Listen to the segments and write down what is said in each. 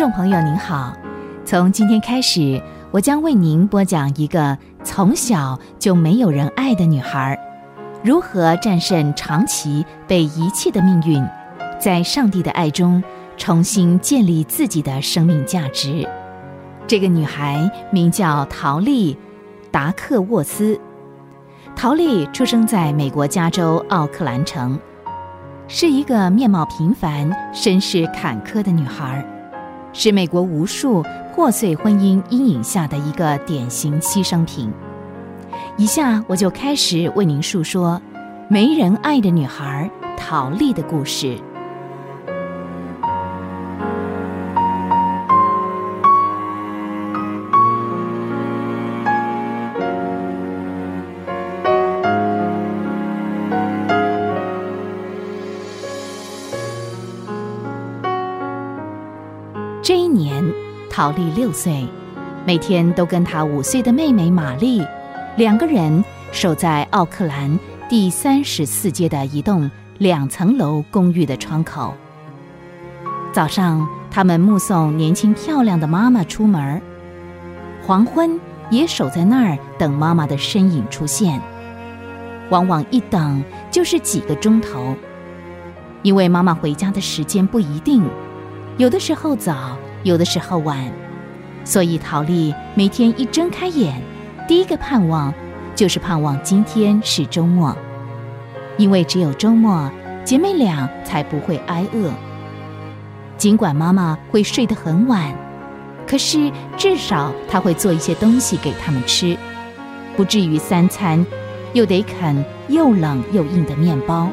众朋友您好，从今天开始，我将为您播讲一个从小就没有人爱的女孩，如何战胜长期被遗弃的命运，在上帝的爱中重新建立自己的生命价值。这个女孩名叫陶丽·达克沃斯。陶丽出生在美国加州奥克兰城，是一个面貌平凡、身世坎坷的女孩，是美国无数破碎婚姻阴影下的一个典型牺牲品。以下我就开始为您述说没人爱的女孩陶丽的故事。这一年，陶丽六岁，每天都跟她五岁的妹妹玛丽，两个人守在奥克兰第三十四街的一栋两层楼公寓的窗口。早上，他们目送年轻漂亮的妈妈出门；黄昏，也守在那儿等妈妈的身影出现。往往一等就是几个钟头，因为妈妈回家的时间不一定。有的时候早，有的时候晚，所以陶丽每天一睁开眼，第一个盼望就是盼望今天是周末，因为只有周末，姐妹俩才不会挨饿。尽管妈妈会睡得很晚，可是至少她会做一些东西给他们吃，不至于三餐又得啃又冷又硬的面包。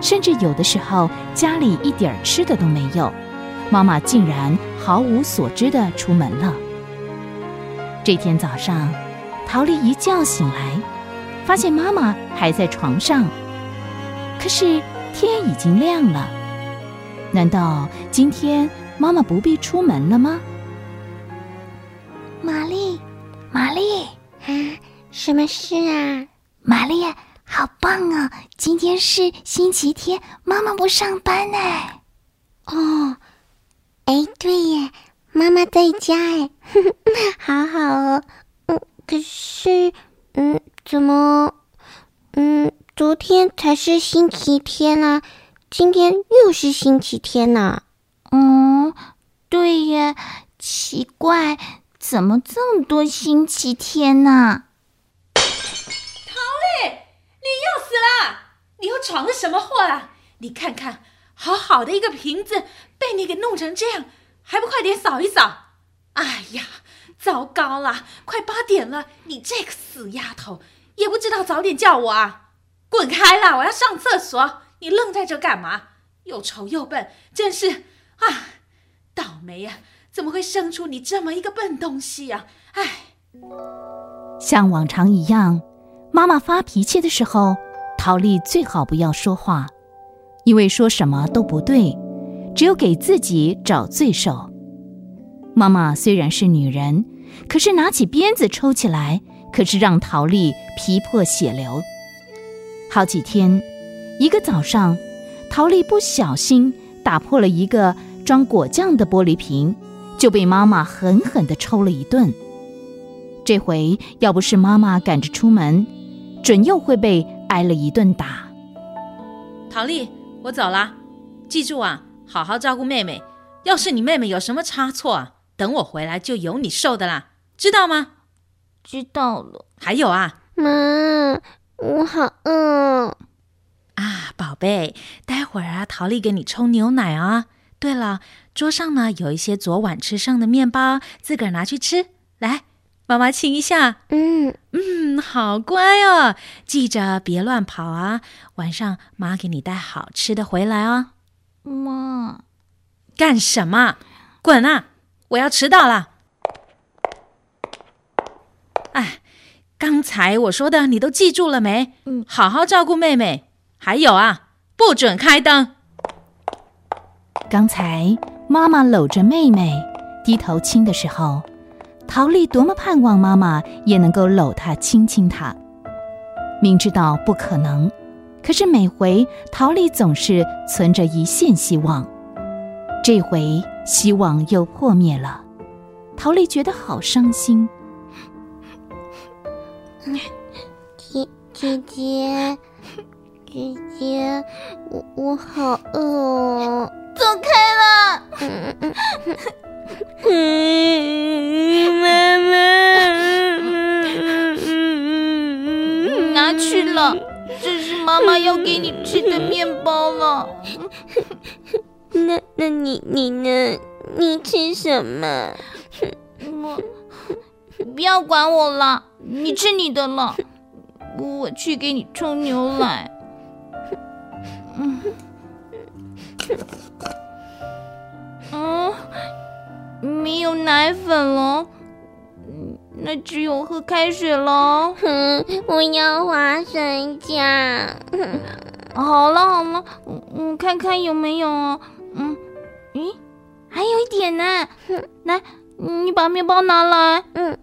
甚至有的时候家里一点吃的都没有。妈妈竟然毫无所知的出门了。这天早上，陶丽一觉醒来，发现妈妈还在床上，可是天已经亮了。难道今天妈妈不必出门了吗？玛丽，玛丽，啊，什么事啊？玛丽，好棒哦！今天是星期天，妈妈不上班呢。哦。哎，对耶，妈妈在家哎，好好哦。嗯，可是，嗯，怎么，嗯，昨天才是星期天啊，今天又是星期天呢？嗯，对耶，奇怪，怎么这么多星期天呢？陶丽，你又死了！你又闯了什么祸啊？你看看。好好的一个瓶子被你给弄成这样，还不快点扫一扫！哎呀，糟糕了，快八点了，你这个死丫头，也不知道早点叫我啊！滚开了，我要上厕所！你愣在这干嘛？又丑又笨，真是啊，倒霉呀！怎么会生出你这么一个笨东西呀？哎，像往常一样，妈妈发脾气的时候，陶丽最好不要说话。因为说什么都不对，只有给自己找罪受。妈妈虽然是女人，可是拿起鞭子抽起来，可是让陶丽皮破血流。好几天，一个早上，陶丽不小心打破了一个装果酱的玻璃瓶，就被妈妈狠狠地抽了一顿。这回要不是妈妈赶着出门，准又会被挨了一顿打。陶丽。我走了，记住啊，好好照顾妹妹。要是你妹妹有什么差错啊，等我回来就有你受的啦，知道吗？知道了。还有啊，妈，我好饿啊，宝贝，待会儿啊，陶丽给你冲牛奶啊。对了，桌上呢有一些昨晚吃剩的面包，自个儿拿去吃。来。妈妈亲一下，嗯嗯，好乖哦，记着别乱跑啊！晚上妈给你带好吃的回来哦。妈，干什么？滚啊！我要迟到了。哎，刚才我说的你都记住了没？嗯，好好照顾妹妹。还有啊，不准开灯。刚才妈妈搂着妹妹低头亲的时候。陶丽多么盼望妈妈也能够搂她亲亲她，明知道不可能，可是每回陶丽总是存着一线希望。这回希望又破灭了。陶丽觉得好伤心。姐姐姐姐姐，我我好饿哦！走开了，妈妈，拿去了，这是妈妈要给你吃的面包了。那那你你呢？你吃什么？我不要管我了，你吃你的了，我去给你冲牛奶。嗯，嗯，没有奶粉了，那只有喝开水了。哼，我要花生酱。好了好了，我看看有没有。嗯，咦，还有一点呢。来。你把面包拿来。嗯。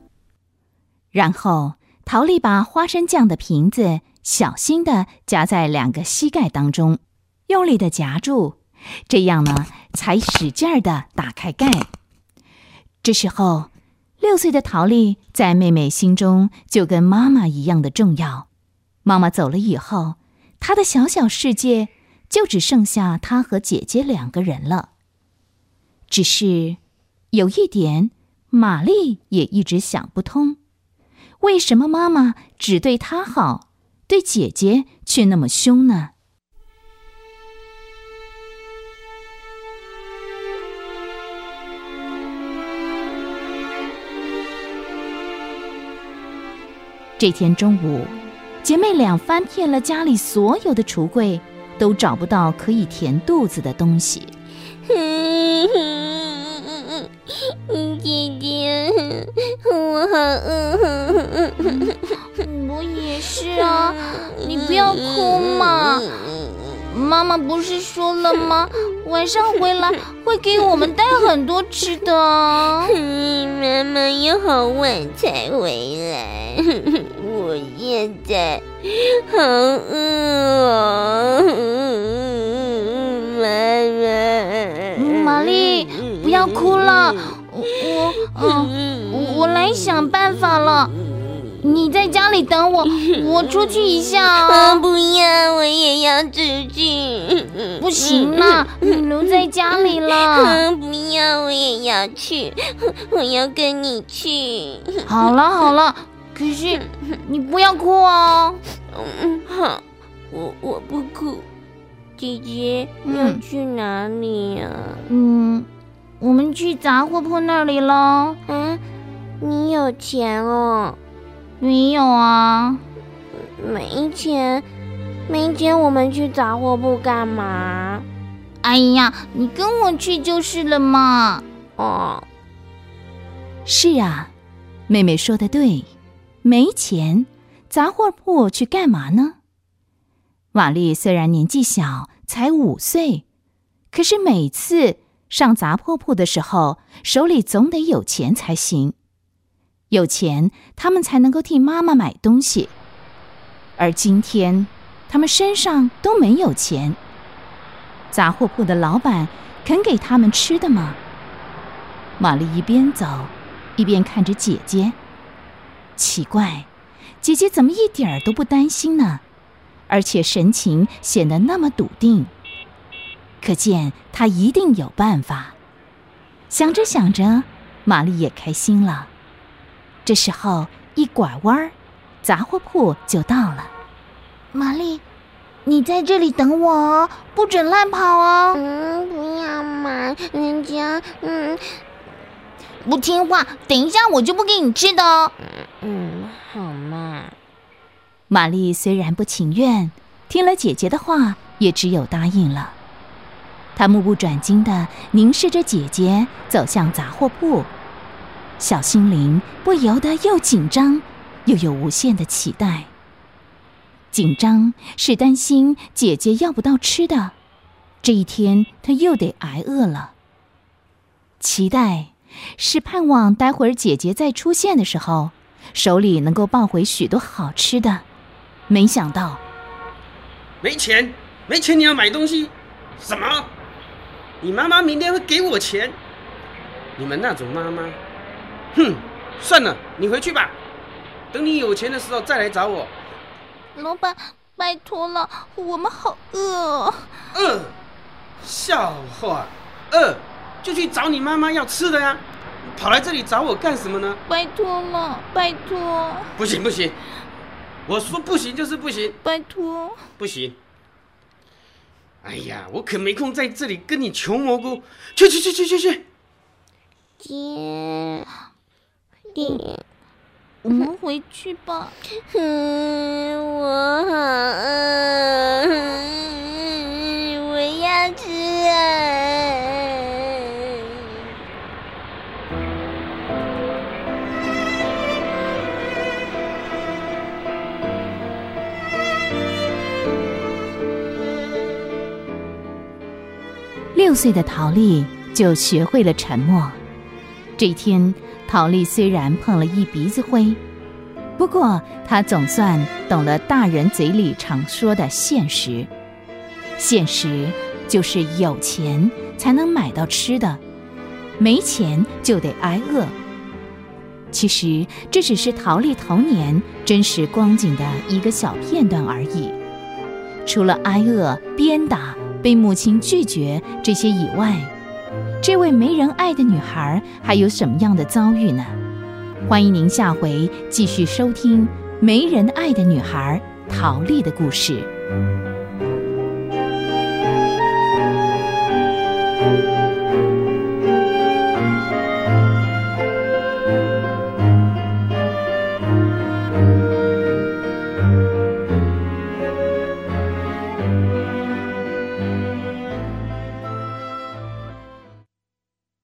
然后陶丽把花生酱的瓶子小心的夹在两个膝盖当中，用力的夹住，这样呢才使劲儿的打开盖。这时候，六岁的陶丽在妹妹心中就跟妈妈一样的重要。妈妈走了以后，她的小小世界就只剩下她和姐姐两个人了。只是。有一点，玛丽也一直想不通：为什么妈妈只对她好，对姐姐却那么凶呢？这天中午，姐妹俩翻遍了家里所有的橱柜，都找不到可以填肚子的东西。我好饿。我也是啊，你不要哭嘛。妈妈不是说了吗？晚上回来会给我们带很多吃的。妈妈要好晚才回来，我现在好饿。妈妈，玛丽，不要哭了。我嗯，我来想办法了。你在家里等我，我出去一下啊！不要，我也要出去。不行啦，你留在家里了。不要，我也要去，我要跟你去。好了好了，可是你不要哭哦。嗯，好，我我不哭。姐姐要去哪里呀？嗯。我们去杂货铺那里喽。嗯，你有钱哦？没有啊，没钱，没钱，我们去杂货铺干嘛？哎呀，你跟我去就是了嘛。哦，是啊，妹妹说的对，没钱，杂货铺去干嘛呢？瓦丽虽然年纪小，才五岁，可是每次。上杂货铺的时候，手里总得有钱才行。有钱，他们才能够替妈妈买东西。而今天，他们身上都没有钱。杂货铺的老板肯给他们吃的吗？玛丽一边走，一边看着姐姐。奇怪，姐姐怎么一点儿都不担心呢？而且神情显得那么笃定。可见她一定有办法。想着想着，玛丽也开心了。这时候一拐弯，杂货铺就到了。玛丽，你在这里等我哦，不准乱跑哦。嗯，不要嘛，人家嗯不听话，等一下我就不给你吃的哦。嗯，好嘛。玛丽虽然不情愿，听了姐姐的话，也只有答应了。她目不转睛地凝视着姐姐走向杂货铺，小心灵不由得又紧张，又有无限的期待。紧张是担心姐姐要不到吃的，这一天他又得挨饿了；期待是盼望待会儿姐姐再出现的时候，手里能够抱回许多好吃的。没想到，没钱，没钱，你要买东西，什么？你妈妈明天会给我钱。你们那种妈妈，哼，算了，你回去吧。等你有钱的时候再来找我。老板，拜托了，我们好饿。饿？笑话，饿就去找你妈妈要吃的呀。跑来这里找我干什么呢？拜托了，拜托。不行不行，我说不行就是不行。拜托。不行。哎呀，我可没空在这里跟你求蘑菇。去去去去去去。姐，爹，我们回去吧。嗯，我好饿，我要吃啊！六岁的陶丽就学会了沉默。这一天，陶丽虽然碰了一鼻子灰，不过她总算懂了大人嘴里常说的现实。现实就是有钱才能买到吃的，没钱就得挨饿。其实这只是陶丽童年真实光景的一个小片段而已。除了挨饿、鞭打、被母亲拒绝这些以外，这位没人爱的女孩还有什么样的遭遇呢？欢迎您下回继续收听《没人爱的女孩》陶丽的故事。